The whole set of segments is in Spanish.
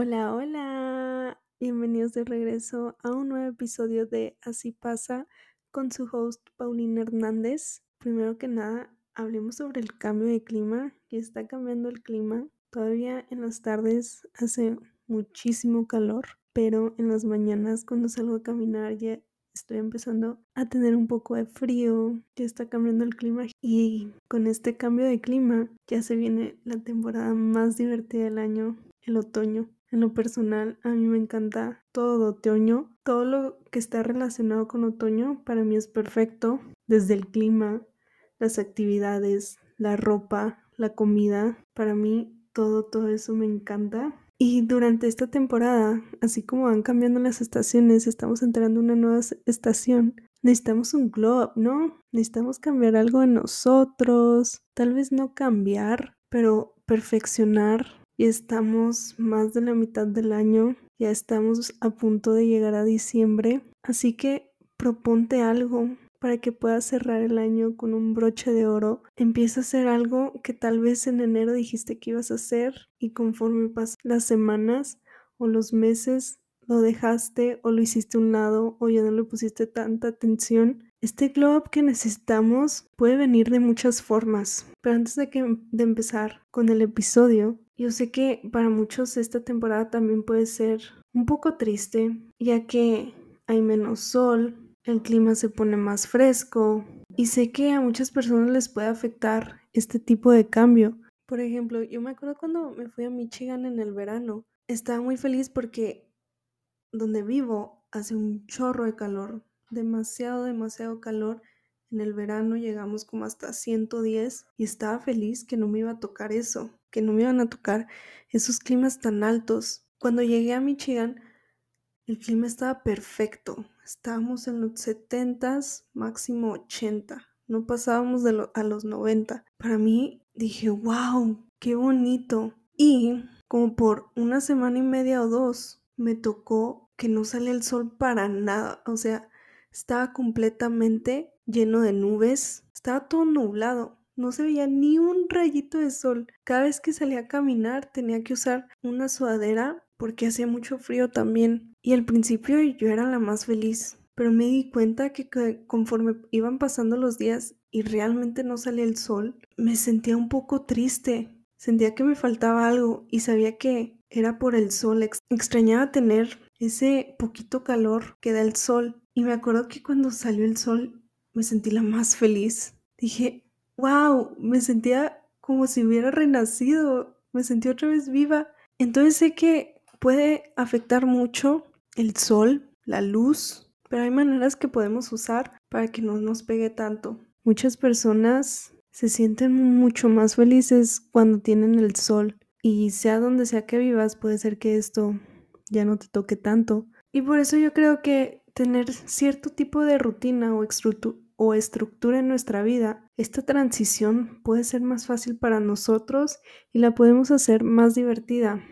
Hola, hola. Bienvenidos de regreso a un nuevo episodio de Así pasa con su host Paulina Hernández. Primero que nada, hablemos sobre el cambio de clima, que está cambiando el clima. Todavía en las tardes hace muchísimo calor, pero en las mañanas cuando salgo a caminar ya estoy empezando a tener un poco de frío, ya está cambiando el clima y con este cambio de clima ya se viene la temporada más divertida del año, el otoño. En lo personal, a mí me encanta todo otoño. Todo lo que está relacionado con otoño para mí es perfecto. Desde el clima, las actividades, la ropa, la comida. Para mí todo, todo eso me encanta. Y durante esta temporada, así como van cambiando las estaciones, estamos entrando en una nueva estación. Necesitamos un glow ¿no? Necesitamos cambiar algo en nosotros. Tal vez no cambiar, pero perfeccionar y estamos más de la mitad del año, ya estamos a punto de llegar a diciembre, así que proponte algo para que puedas cerrar el año con un broche de oro. Empieza a hacer algo que tal vez en enero dijiste que ibas a hacer y conforme pasan las semanas o los meses lo dejaste o lo hiciste a un lado o ya no le pusiste tanta atención. Este glow up que necesitamos puede venir de muchas formas, pero antes de, que, de empezar con el episodio, yo sé que para muchos esta temporada también puede ser un poco triste, ya que hay menos sol, el clima se pone más fresco y sé que a muchas personas les puede afectar este tipo de cambio. Por ejemplo, yo me acuerdo cuando me fui a Michigan en el verano, estaba muy feliz porque donde vivo hace un chorro de calor, demasiado, demasiado calor. En el verano llegamos como hasta 110 y estaba feliz que no me iba a tocar eso que no me iban a tocar esos climas tan altos. Cuando llegué a Michigan, el clima estaba perfecto. Estábamos en los 70s, máximo 80. No pasábamos de a los 90. Para mí dije, wow, qué bonito. Y como por una semana y media o dos, me tocó que no salía el sol para nada. O sea, estaba completamente lleno de nubes. Estaba todo nublado no se veía ni un rayito de sol. Cada vez que salía a caminar tenía que usar una sudadera porque hacía mucho frío también. Y al principio yo era la más feliz, pero me di cuenta que conforme iban pasando los días y realmente no salía el sol, me sentía un poco triste. Sentía que me faltaba algo y sabía que era por el sol. Extrañaba tener ese poquito calor que da el sol. Y me acuerdo que cuando salió el sol me sentí la más feliz. Dije, wow, me sentía como si hubiera renacido, me sentí otra vez viva. Entonces sé que puede afectar mucho el sol, la luz, pero hay maneras que podemos usar para que no nos pegue tanto. Muchas personas se sienten mucho más felices cuando tienen el sol y sea donde sea que vivas puede ser que esto ya no te toque tanto. Y por eso yo creo que tener cierto tipo de rutina o o estructura en nuestra vida, esta transición puede ser más fácil para nosotros y la podemos hacer más divertida.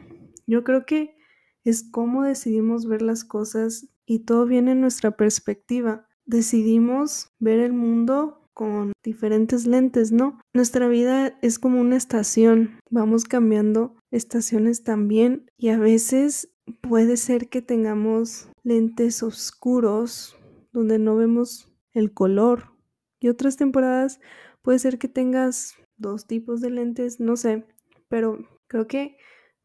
Yo creo que es cómo decidimos ver las cosas y todo viene en nuestra perspectiva. Decidimos ver el mundo con diferentes lentes, ¿no? Nuestra vida es como una estación, vamos cambiando estaciones también y a veces puede ser que tengamos lentes oscuros donde no vemos el color. Y otras temporadas puede ser que tengas dos tipos de lentes, no sé, pero creo que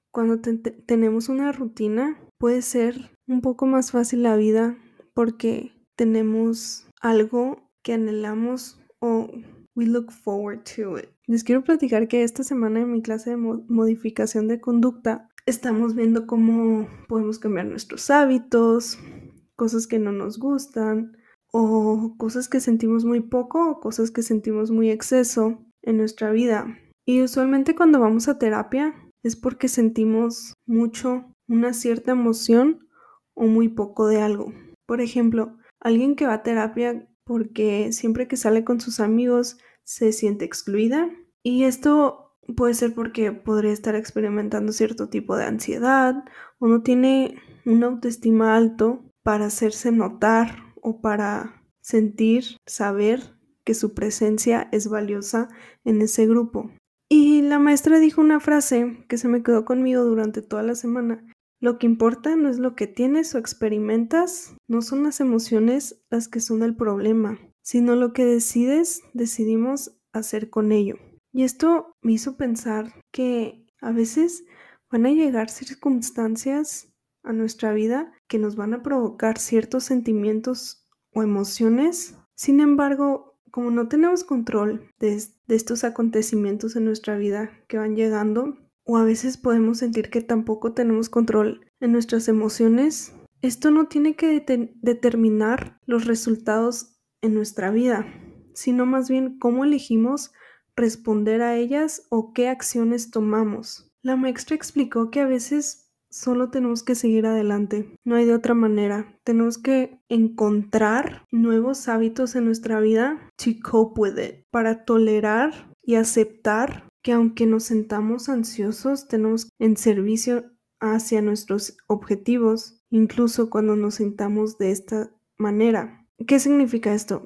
cuando tenemos una rutina puede ser un poco más fácil la vida porque tenemos algo que anhelamos o we look forward to it. Les quiero platicar que esta semana en mi clase de modificación de conducta estamos viendo cómo podemos cambiar nuestros hábitos, cosas que no nos gustan, o cosas que sentimos muy poco o cosas que sentimos muy exceso en nuestra vida. Y usualmente cuando vamos a terapia es porque sentimos mucho una cierta emoción o muy poco de algo. Por ejemplo, alguien que va a terapia porque siempre que sale con sus amigos se siente excluida y esto puede ser porque podría estar experimentando cierto tipo de ansiedad o no tiene una autoestima alto para hacerse notar o para sentir, saber que su presencia es valiosa en ese grupo. Y la maestra dijo una frase que se me quedó conmigo durante toda la semana Lo que importa no es lo que tienes o experimentas, no son las emociones las que son el problema, sino lo que decides, decidimos hacer con ello. Y esto me hizo pensar que a veces van a llegar circunstancias a nuestra vida que nos van a provocar ciertos sentimientos o emociones. Sin embargo, como no tenemos control de, estos acontecimientos en nuestra vida que van llegando, o a veces podemos sentir que tampoco tenemos control en nuestras emociones, esto no tiene que determinar los resultados en nuestra vida, sino más bien cómo elegimos responder a ellas o qué acciones tomamos. La maestra explicó que a veces solo tenemos que seguir adelante, no hay de otra manera. Tenemos que encontrar nuevos hábitos en nuestra vida to cope with it, para tolerar y aceptar que aunque nos sentamos ansiosos, tenemos en servicio hacia nuestros objetivos, incluso cuando nos sentamos de esta manera. ¿Qué significa esto?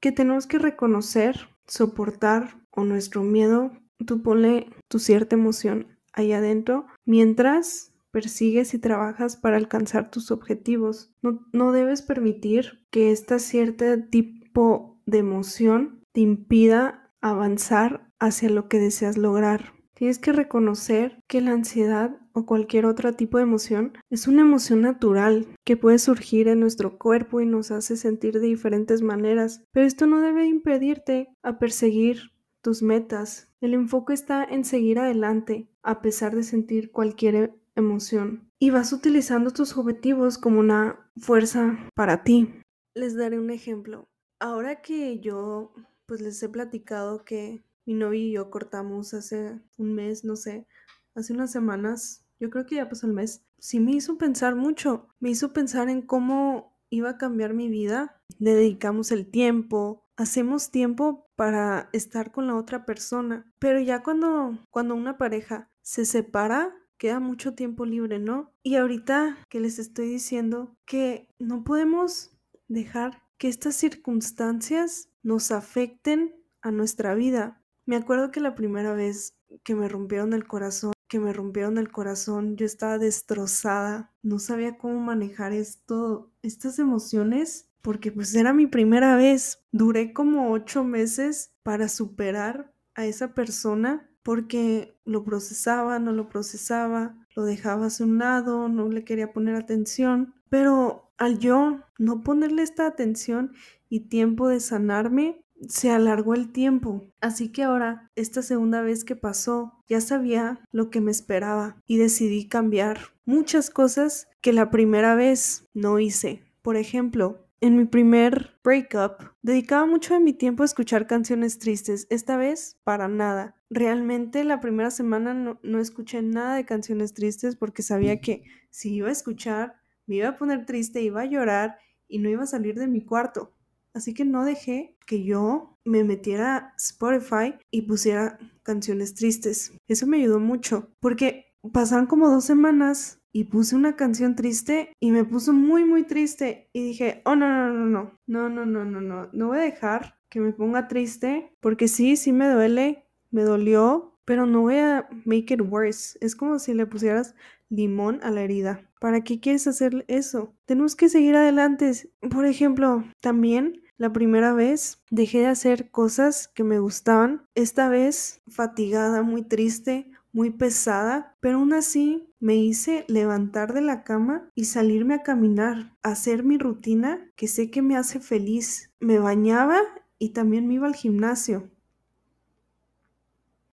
Que tenemos que reconocer, soportar o nuestro miedo, tú ponle tu cierta emoción ahí adentro mientras persigues y trabajas para alcanzar tus objetivos. No, no debes permitir que este cierto tipo de emoción te impida avanzar hacia lo que deseas lograr. Tienes que reconocer que la ansiedad o cualquier otro tipo de emoción es una emoción natural que puede surgir en nuestro cuerpo y nos hace sentir de diferentes maneras, pero esto no debe impedirte a perseguir tus metas. El enfoque está en seguir adelante a pesar de sentir cualquier emoción y vas utilizando tus objetivos como una fuerza para ti. Les daré un ejemplo. Ahora que yo pues les he platicado que mi novio y yo cortamos hace un mes, no sé, hace unas semanas, yo creo que ya pasó el mes, sí me hizo pensar mucho, me hizo pensar en cómo iba a cambiar mi vida, le dedicamos el tiempo, hacemos tiempo para estar con la otra persona, pero ya cuando, cuando una pareja se separa, queda mucho tiempo libre, ¿no? Y ahorita que les estoy diciendo que no podemos dejar que estas circunstancias nos afecten a nuestra vida. Me acuerdo que la primera vez que me rompieron el corazón, que me rompieron el corazón, yo estaba destrozada, no sabía cómo manejar esto, estas emociones porque pues era mi primera vez. Duré como ocho meses para superar a esa persona porque lo procesaba, no lo procesaba, lo dejaba a un lado, no le quería poner atención. Pero al yo no ponerle esta atención y tiempo de sanarme, se alargó el tiempo. Así que ahora, esta segunda vez que pasó, ya sabía lo que me esperaba y decidí cambiar muchas cosas que la primera vez no hice. Por ejemplo, en mi primer breakup, dedicaba mucho de mi tiempo a escuchar canciones tristes, esta vez para nada. Realmente la primera semana no, escuché nada de canciones tristes porque sabía que si iba a escuchar, me iba a poner triste, iba a llorar y no iba a salir de mi cuarto. Así que no dejé que yo me metiera a Spotify y pusiera canciones tristes. Eso me ayudó mucho porque pasaron como dos semanas y puse una canción triste y me puso muy muy triste y dije, oh no, no, no, no, no, no, no, no, no, no voy a dejar que me ponga triste porque sí, sí me duele, me dolió, pero no voy a make it worse. Es como si le pusieras limón a la herida. ¿Para qué quieres hacer eso? Tenemos que seguir adelante. Por ejemplo, también la primera vez dejé de hacer cosas que me gustaban. Esta vez fatigada, muy triste, muy pesada, pero aún así me hice levantar de la cama y salirme a caminar, hacer mi rutina que sé que me hace feliz. Me bañaba y también me iba al gimnasio.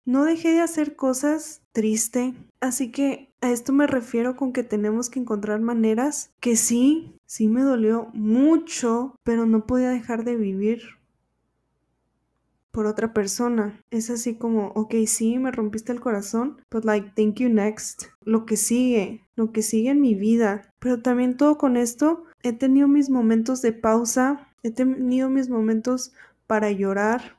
No dejé de hacer cosas triste, así que a esto me refiero con que tenemos que encontrar maneras que sí, sí me dolió mucho, pero no podía dejar de vivir por otra persona. Es así como, ok, sí, me rompiste el corazón, but like, thank you next. Lo que sigue, lo que sigue en mi vida. Pero también todo con esto, he tenido mis momentos de pausa, he tenido mis momentos para llorar,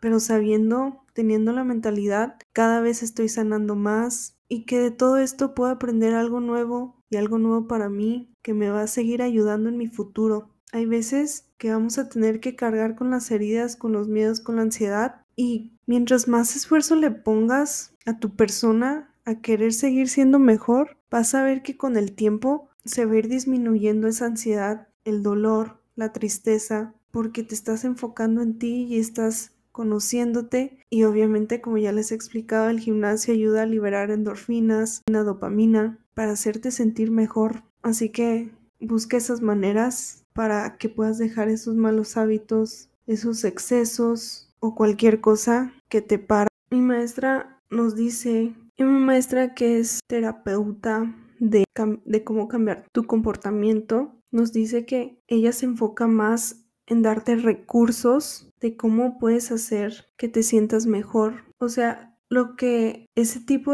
pero sabiendo, teniendo la mentalidad, cada vez estoy sanando más y que de todo esto puedo aprender algo nuevo y algo nuevo para mí que me va a seguir ayudando en mi futuro. Hay veces que vamos a tener que cargar con las heridas, con los miedos, con la ansiedad y mientras más esfuerzo le pongas a tu persona, a querer seguir siendo mejor, vas a ver que con el tiempo se va a ir disminuyendo esa ansiedad, el dolor, la tristeza, porque te estás enfocando en ti y estás conociéndote y obviamente como ya les he explicado el gimnasio ayuda a liberar endorfinas, una dopamina para hacerte sentir mejor. Así que busca esas maneras para que puedas dejar esos malos hábitos, esos excesos o cualquier cosa que te para. Mi maestra nos dice, y mi maestra que es terapeuta de, de cómo cambiar tu comportamiento, nos dice que ella se enfoca más en darte recursos de cómo puedes hacer que te sientas mejor. O sea, lo que ese tipo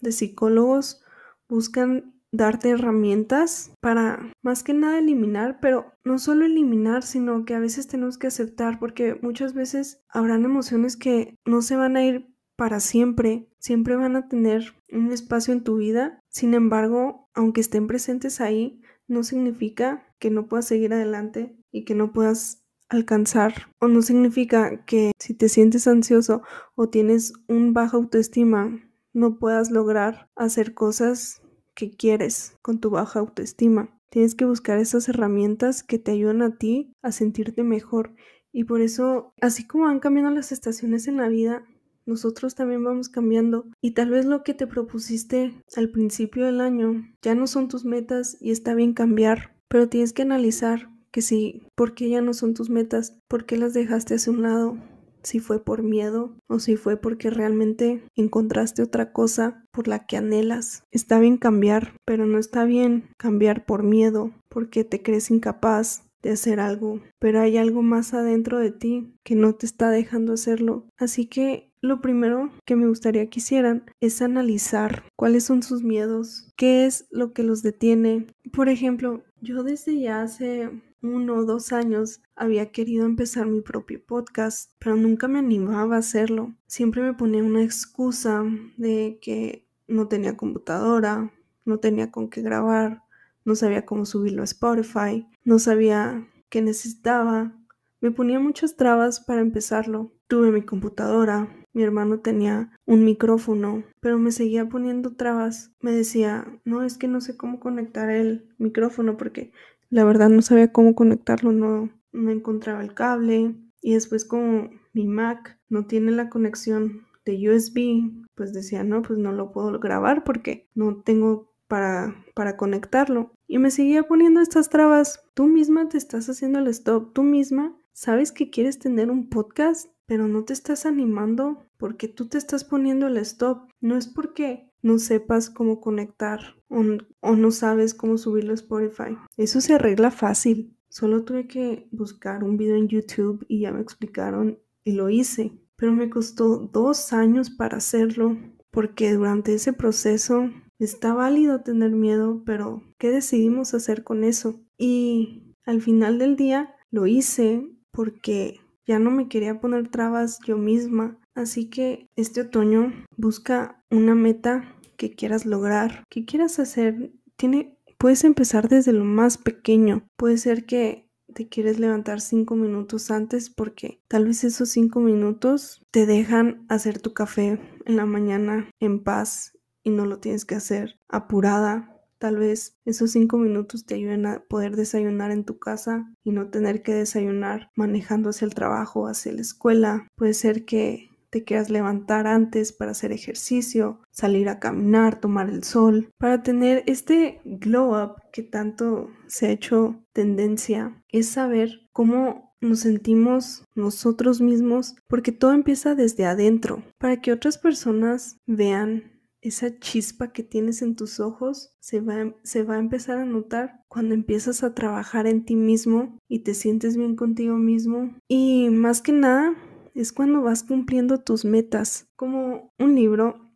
de psicólogos buscan darte herramientas para más que nada eliminar, pero no solo eliminar, sino que a veces tenemos que aceptar porque muchas veces habrán emociones que no se van a ir para siempre, siempre van a tener un espacio en tu vida. Sin embargo, aunque estén presentes ahí, no significa que no puedas seguir adelante y que no puedas alcanzar o no significa que si te sientes ansioso o tienes un baja autoestima no puedas lograr hacer cosas quieres con tu baja autoestima. Tienes que buscar esas herramientas que te ayudan a ti a sentirte mejor y por eso así como van cambiando las estaciones en la vida nosotros también vamos cambiando y tal vez lo que te propusiste al principio del año ya no son tus metas y está bien cambiar, pero tienes que analizar que si, ¿por qué ya no son tus metas? ¿Por qué las dejaste hacia un lado? Si fue por miedo o si fue porque realmente encontraste otra cosa por la que anhelas. Está bien cambiar, pero no está bien cambiar por miedo, porque te crees incapaz de hacer algo, pero hay algo más adentro de ti que no te está dejando hacerlo. Así que lo primero que me gustaría que hicieran es analizar cuáles son sus miedos, qué es lo que los detiene. Por ejemplo, yo desde ya hace uno o dos años había querido empezar mi propio podcast, pero nunca me animaba a hacerlo. Siempre me ponía una excusa de que no tenía computadora, no tenía con qué grabar, no sabía cómo subirlo a Spotify, no sabía qué necesitaba. Me ponía muchas trabas para empezarlo. Tuve mi computadora, mi hermano tenía un micrófono, pero me seguía poniendo trabas. Me decía, no, es que no sé cómo conectar el micrófono porque la verdad no sabía cómo conectarlo, no, encontraba el cable. Y después como mi Mac no tiene la conexión de USB, pues decía, no, pues no lo puedo grabar porque no tengo para, para conectarlo. Y me seguía poniendo estas trabas. Tú misma te estás haciendo el stop, tú misma sabes que quieres tener un podcast pero no te estás animando porque tú te estás poniendo el stop. No es porque no sepas cómo conectar o, no sabes cómo subirlo a Spotify. Eso se arregla fácil. Solo tuve que buscar un video en YouTube y ya me explicaron y lo hice. Pero me costó dos años para hacerlo porque durante ese proceso está válido tener miedo, pero ¿qué decidimos hacer con eso? Y al final del día lo hice porque ya no me quería poner trabas yo misma. Así que este otoño busca una meta que quieras lograr, que quieras hacer. Tiene, puedes empezar desde lo más pequeño. Puede ser que te quieres levantar cinco minutos antes porque tal vez esos cinco minutos te dejan hacer tu café en la mañana en paz y no lo tienes que hacer apurada Tal vez esos cinco minutos te ayuden a poder desayunar en tu casa y no tener que desayunar manejando hacia el trabajo, hacia la escuela. Puede ser que te quieras levantar antes para hacer ejercicio, salir a caminar, tomar el sol, para tener este glow up que tanto se ha hecho tendencia, es saber cómo nos sentimos nosotros mismos, porque todo empieza desde adentro, para que otras personas vean esa chispa que tienes en tus ojos se va, se va a empezar a notar cuando empiezas a trabajar en ti mismo y te sientes bien contigo mismo. Y más que nada es cuando vas cumpliendo tus metas. Como un libro,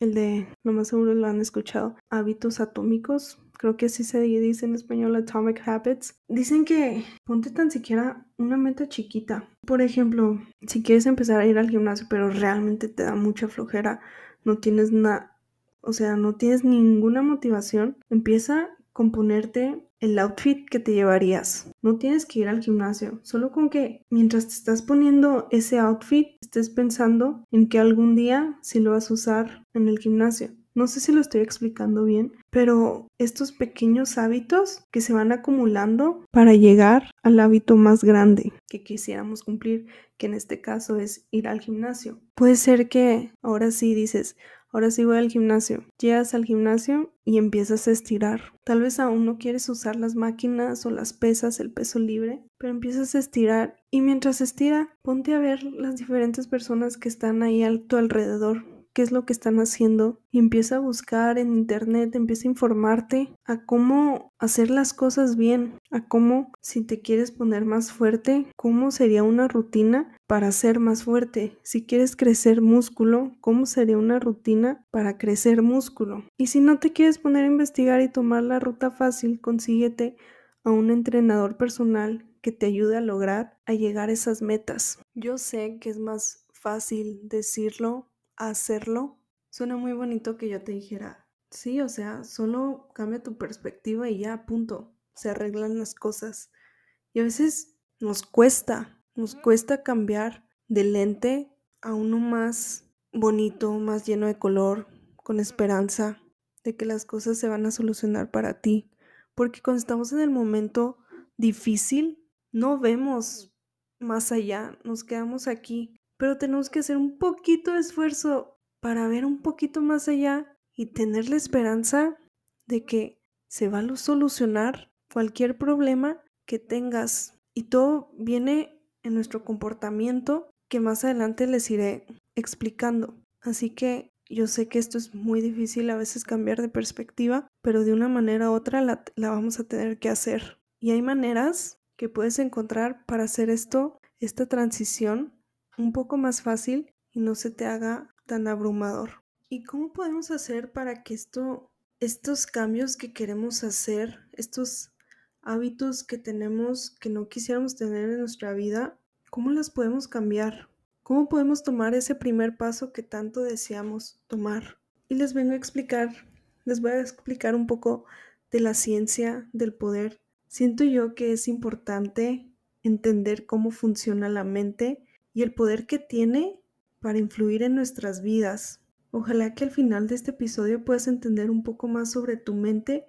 el de, lo más seguro lo han escuchado, Hábitos Atómicos. Creo que así se dice en español Atomic Habits. Dicen que ponte tan siquiera una meta chiquita. Por ejemplo, si quieres empezar a ir al gimnasio, pero realmente te da mucha flojera, no tienes nada, o sea, no tienes ninguna motivación, empieza con ponerte el outfit que te llevarías. No tienes que ir al gimnasio, solo con que mientras te estás poniendo ese outfit, estés pensando en que algún día sí lo vas a usar en el gimnasio. No sé si lo estoy explicando bien, pero estos pequeños hábitos que se van acumulando para llegar al hábito más grande que quisiéramos cumplir, que en este caso es ir al gimnasio. Puede ser que ahora sí dices, ahora sí voy al gimnasio. Llegas al gimnasio y empiezas a estirar. Tal vez aún no quieres usar las máquinas o las pesas, el peso libre, pero empiezas a estirar y mientras estira, ponte a ver las diferentes personas que están ahí a tu alrededor qué es lo que están haciendo y empieza a buscar en internet, empieza a informarte a cómo hacer las cosas bien, a cómo si te quieres poner más fuerte, cómo sería una rutina para ser más fuerte. Si quieres crecer músculo, ¿cómo sería una rutina para crecer músculo? Y si no te quieres poner a investigar y tomar la ruta fácil, consíguete a un entrenador personal que te ayude a lograr a llegar a esas metas. Yo sé que es más fácil decirlo hacerlo, suena muy bonito que yo te dijera, sí, o sea, solo cambia tu perspectiva y ya, punto, se arreglan las cosas. Y a veces nos cuesta, nos cuesta cambiar de lente a uno más bonito, más lleno de color, con esperanza de que las cosas se van a solucionar para ti. Porque cuando estamos en el momento difícil, no vemos más allá, nos quedamos aquí pero tenemos que hacer un poquito de esfuerzo para ver un poquito más allá y tener la esperanza de que se va a solucionar cualquier problema que tengas. Y todo viene en nuestro comportamiento que más adelante les iré explicando. Así que yo sé que esto es muy difícil a veces cambiar de perspectiva, pero de una manera u otra la, la vamos a tener que hacer. Y hay maneras que puedes encontrar para hacer esto, esta transición un poco más fácil y no se te haga tan abrumador. ¿Y cómo podemos hacer para que esto, estos cambios que queremos hacer, estos hábitos que tenemos que no quisiéramos tener en nuestra vida, cómo las podemos cambiar? ¿Cómo podemos tomar ese primer paso que tanto deseamos tomar? Y les vengo a explicar, les voy a explicar un poco de la ciencia del poder. Siento yo que es importante entender cómo funciona la mente el poder que tiene para influir en nuestras vidas. Ojalá que al final de este episodio puedas entender un poco más sobre tu mente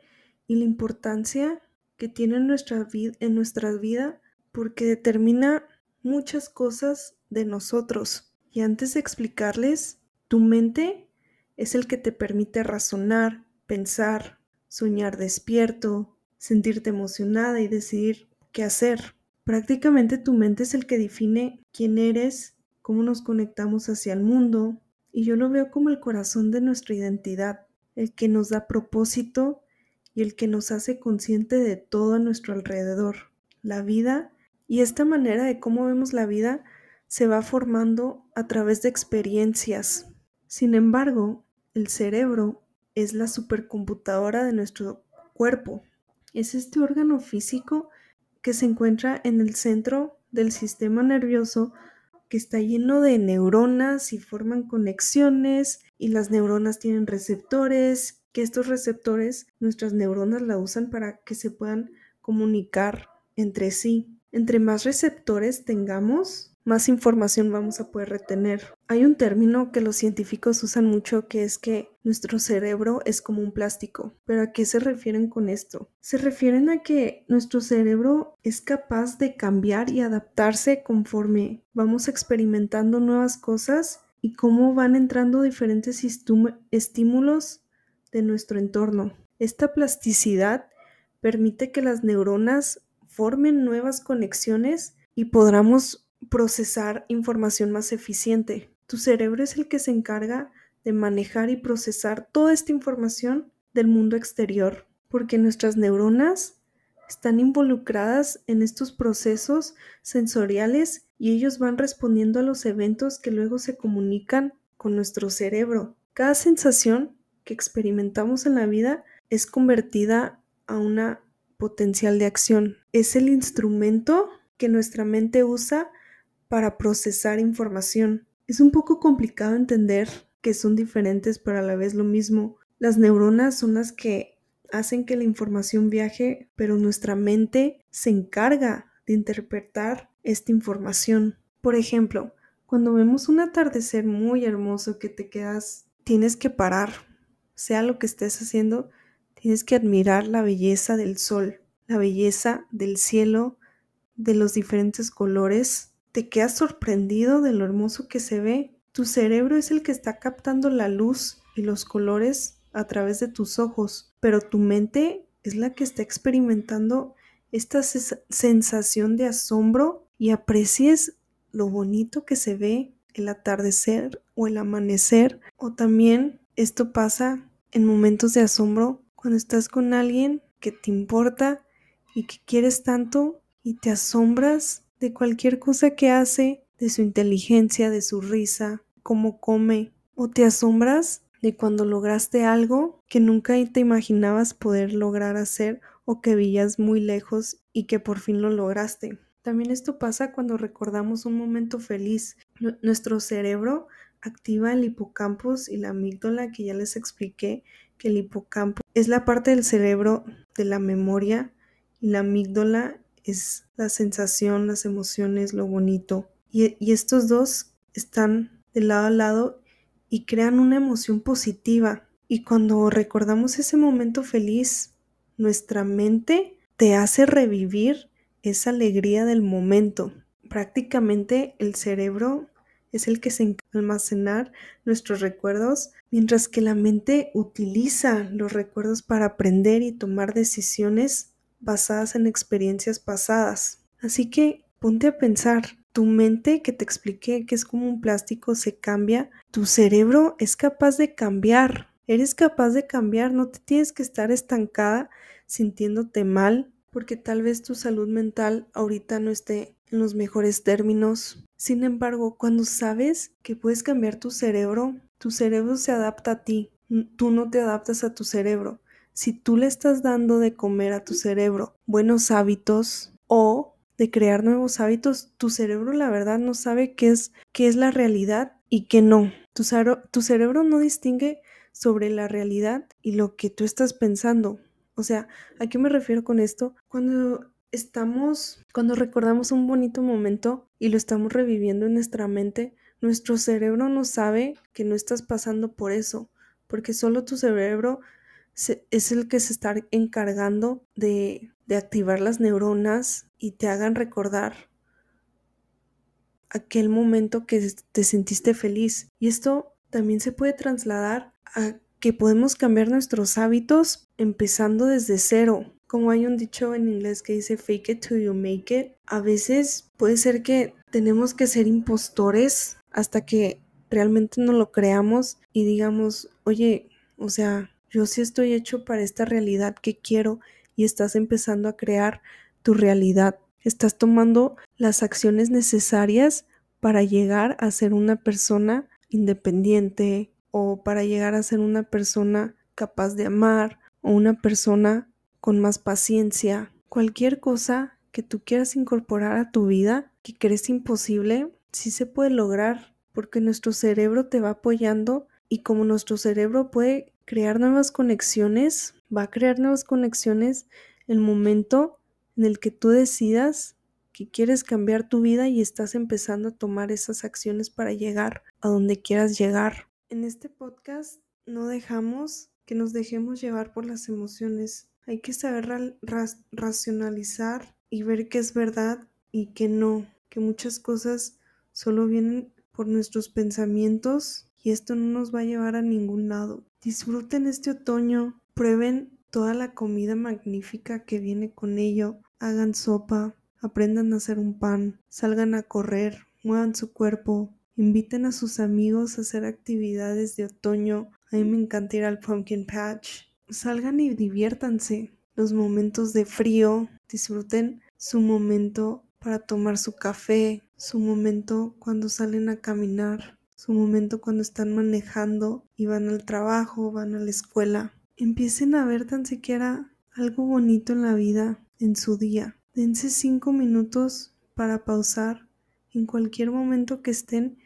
y la importancia que tiene en nuestra, en nuestra vida porque determina muchas cosas de nosotros. Y antes de explicarles, tu mente es el que te permite razonar, pensar, soñar despierto, sentirte emocionada y decidir qué hacer. Prácticamente tu mente es el que define quién eres, cómo nos conectamos hacia el mundo, y yo lo veo como el corazón de nuestra identidad, el que nos da propósito y el que nos hace consciente de todo a nuestro alrededor. La vida y esta manera de cómo vemos la vida se va formando a través de experiencias. Sin embargo, el cerebro es la supercomputadora de nuestro cuerpo. Es este órgano físico que se encuentra en el centro del sistema nervioso que está lleno de neuronas y forman conexiones y las neuronas tienen receptores, que estos receptores nuestras neuronas la usan para que se puedan comunicar entre sí. Entre más receptores tengamos, más información vamos a poder retener. Hay un término que los científicos usan mucho que es que nuestro cerebro es como un plástico. ¿Pero a qué se refieren con esto? Se refieren a que nuestro cerebro es capaz de cambiar y adaptarse conforme vamos experimentando nuevas cosas y cómo van entrando diferentes estímulos de nuestro entorno. Esta plasticidad permite que las neuronas formen nuevas conexiones y podamos procesar información más eficiente. Tu cerebro es el que se encarga de manejar y procesar toda esta información del mundo exterior, porque nuestras neuronas están involucradas en estos procesos sensoriales y ellos van respondiendo a los eventos que luego se comunican con nuestro cerebro. Cada sensación que experimentamos en la vida es convertida a una potencial de acción. Es el instrumento que nuestra mente usa para procesar información. Es un poco complicado entender que son diferentes pero a la vez lo mismo. Las neuronas son las que hacen que la información viaje, pero nuestra mente se encarga de interpretar esta información. Por ejemplo, cuando vemos un atardecer muy hermoso que te quedas, tienes que parar, sea lo que estés haciendo, tienes que admirar la belleza del sol, la belleza del cielo, de los diferentes colores. Te quedas sorprendido de lo hermoso que se ve. Tu cerebro es el que está captando la luz y los colores a través de tus ojos, pero tu mente es la que está experimentando esta sensación de asombro y aprecies lo bonito que se ve el atardecer o el amanecer. O también esto pasa en momentos de asombro cuando estás con alguien que te importa y que quieres tanto y te asombras de cualquier cosa que hace, de su inteligencia, de su risa, cómo come, o te asombras de cuando lograste algo que nunca te imaginabas poder lograr hacer o que veías muy lejos y que por fin lo lograste. También esto pasa cuando recordamos un momento feliz. nuestro cerebro activa el hipocampus y la amígdala que ya les expliqué que el hipocampo es la parte del cerebro de la memoria y la amígdala es la sensación, las emociones, lo bonito. Y, estos dos están de lado a lado y crean una emoción positiva. Y cuando recordamos ese momento feliz, nuestra mente te hace revivir esa alegría del momento. Prácticamente el cerebro es el que se encarga de almacenar nuestros recuerdos, mientras que la mente utiliza los recuerdos para aprender y tomar decisiones basadas en experiencias pasadas. Así que ponte a pensar, tu mente que te expliqué que es como un plástico se cambia, tu cerebro es capaz de cambiar, eres capaz de cambiar, no te tienes que estar estancada sintiéndote mal porque tal vez tu salud mental ahorita no esté en los mejores términos. Sin embargo, cuando sabes que puedes cambiar tu cerebro, tu cerebro se adapta a ti, tú no te adaptas a tu cerebro. Si tú le estás dando de comer a tu cerebro buenos hábitos o de crear nuevos hábitos, tu cerebro la verdad no sabe qué es, qué es la realidad y qué no. Tu, tu cerebro no distingue sobre la realidad y lo que tú estás pensando. O sea, ¿a qué me refiero con esto? Cuando estamos, cuando recordamos un bonito momento y lo estamos reviviendo en nuestra mente, nuestro cerebro no sabe que no estás pasando por eso, porque solo tu cerebro es el que se está encargando de, de activar las neuronas y te hagan recordar aquel momento que te sentiste feliz. Y esto también se puede trasladar a que podemos cambiar nuestros hábitos empezando desde cero. Como hay un dicho en inglés que dice fake it till you make it, a veces puede ser que tenemos que ser impostores hasta que realmente no lo creamos y digamos, oye, o sea, yo sí estoy hecho para esta realidad que quiero y estás empezando a crear tu realidad. Estás tomando las acciones necesarias para llegar a ser una persona independiente, o para llegar a ser una persona capaz de amar o una persona con más paciencia. Cualquier cosa que tú quieras incorporar a tu vida que crees imposible, sí se puede lograr porque nuestro cerebro te va apoyando y como nuestro cerebro puede crear nuevas conexiones, va a crear nuevas conexiones el momento en el que tú decidas que quieres cambiar tu vida y estás empezando a tomar esas acciones para llegar a donde quieras llegar. En este podcast no dejamos que nos dejemos llevar por las emociones. Hay que saber racionalizar y ver qué es verdad y qué no, que muchas cosas solo vienen por nuestros pensamientos y esto no nos va a llevar a ningún lado. Disfruten este otoño, prueben toda la comida magnífica que viene con ello, hagan sopa, aprendan a hacer un pan, salgan a correr, muevan su cuerpo, Inviten a sus amigos a hacer actividades de otoño. A mí me encanta al pumpkin patch. Salgan y diviértanse. Los momentos de frío, disfruten su momento para tomar su café, su momento cuando salen a caminar, su momento cuando están manejando y van al trabajo, van a la escuela. Empiecen a ver tan siquiera algo bonito en la vida, en su día. Dense cinco minutos para pausar en cualquier momento que estén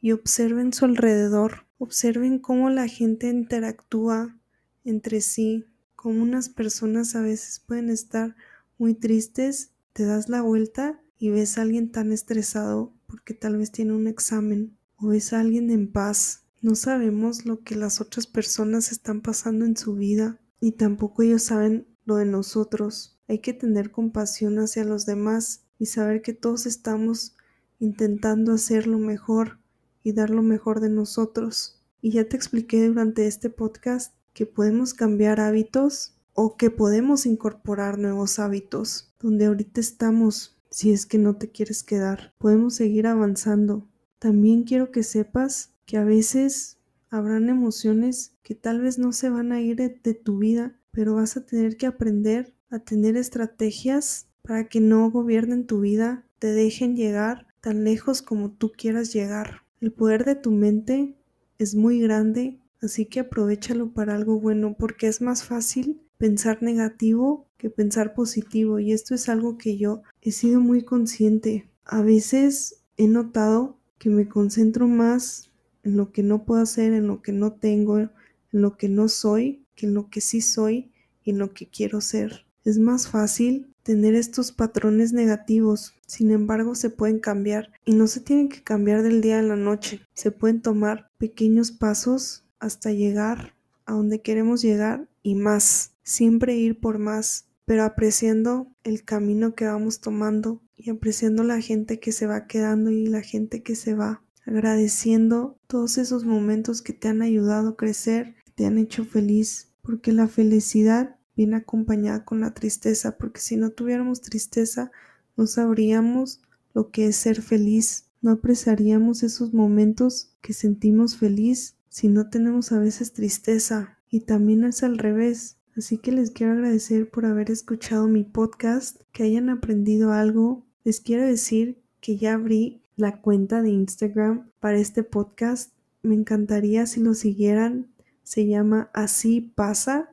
y observen su alrededor, observen cómo la gente interactúa entre sí, cómo unas personas a veces pueden estar muy tristes, te das la vuelta y ves a alguien tan estresado porque tal vez tiene un examen, o ves a alguien en paz no sabemos lo que las otras personas están pasando en su vida y tampoco ellos saben lo de nosotros. Hay que tener compasión hacia los demás y saber que todos estamos intentando hacer lo mejor y dar lo mejor de nosotros. Y ya te expliqué durante este podcast que podemos cambiar hábitos o que podemos incorporar nuevos hábitos donde ahorita estamos si es que no te quieres quedar. Podemos seguir avanzando. También quiero que sepas que a veces habrán emociones que tal vez no se van a ir de, tu vida, pero vas a tener que aprender a tener estrategias para que no gobiernen tu vida, te dejen llegar tan lejos como tú quieras llegar. El poder de tu mente es muy grande, así que aprovechalo para algo bueno porque es más fácil pensar negativo que pensar positivo y esto es algo que yo he sido muy consciente. A veces he notado que me concentro más en lo que no puedo hacer, en lo que no tengo, en lo que no soy, que en lo que sí soy y en lo que quiero ser. Es más fácil tener estos patrones negativos, sin embargo se pueden cambiar y no se tienen que cambiar del día a la noche. Se pueden tomar pequeños pasos hasta llegar a donde queremos llegar y más, siempre ir por más, pero apreciando el camino que vamos tomando y apreciando la gente que se va quedando y la gente que se va agradeciendo todos esos momentos que te han ayudado a crecer, que te han hecho feliz, porque la felicidad viene acompañada con la tristeza, porque si no tuviéramos tristeza, no sabríamos lo que es ser feliz, no apreciaríamos esos momentos que sentimos feliz si no tenemos a veces tristeza. Y también es al revés. Así que les quiero agradecer por haber escuchado mi podcast, que hayan aprendido algo. Les quiero decir que ya abrí la cuenta de Instagram para este podcast. Me encantaría si lo siguieran. Se llama así pasa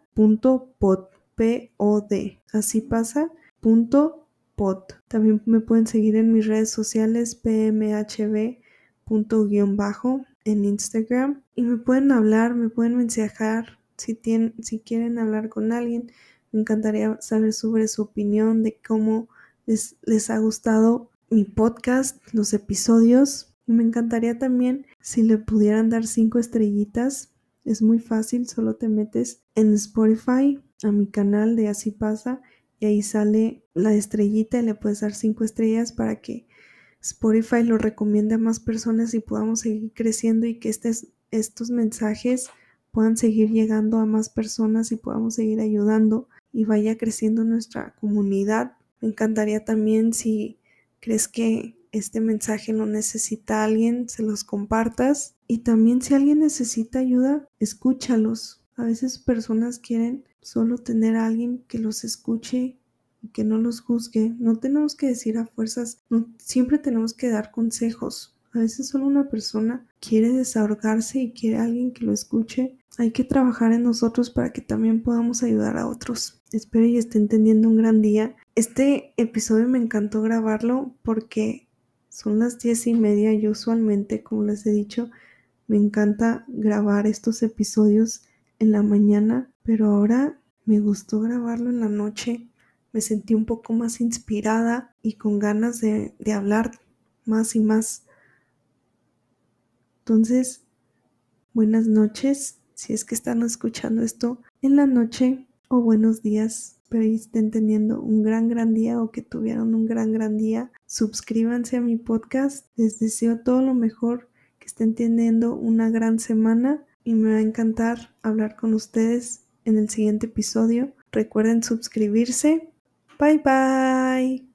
P-O-D. Así pasa También me pueden seguir en mis redes sociales pmhb bajo en Instagram y me pueden hablar, me pueden mensajar si, tienen, si quieren hablar con alguien. Me encantaría saber sobre su opinión de cómo les, ha gustado mi podcast, los episodios. Y me encantaría también si le pudieran dar cinco estrellitas. Es muy fácil, solo te metes en Spotify a mi canal de Así pasa y ahí sale la estrellita y le puedes dar cinco estrellas para que Spotify lo recomiende a más personas y podamos seguir creciendo y que estos mensajes puedan seguir llegando a más personas y podamos seguir ayudando y vaya creciendo nuestra comunidad. Me encantaría también si crees que este mensaje lo necesita alguien, se los compartas. Y también si alguien necesita ayuda, escúchalos. A veces personas quieren solo tener a alguien que los escuche y que no los juzgue. No tenemos que decir a fuerzas, siempre tenemos que dar consejos. A veces solo una persona quiere desahogarse y quiere a alguien que lo escuche. Hay que trabajar en nosotros para que también podamos ayudar a otros. Espero y estén teniendo un gran día. Este episodio me encantó grabarlo porque son las diez y media y usualmente, como les he dicho, me encanta grabar estos episodios en la mañana, pero ahora me gustó grabarlo en la noche. Me sentí un poco más inspirada y con ganas de hablar más y más. Entonces, buenas noches, si es que están escuchando esto en la noche o buenos días, que estén teniendo un gran, gran día o que tuvieron un gran, gran día. Suscríbanse a mi podcast. Les deseo todo lo mejor, que estén teniendo una gran semana y me va a encantar hablar con ustedes en el siguiente episodio. Recuerden suscribirse. Bye bye.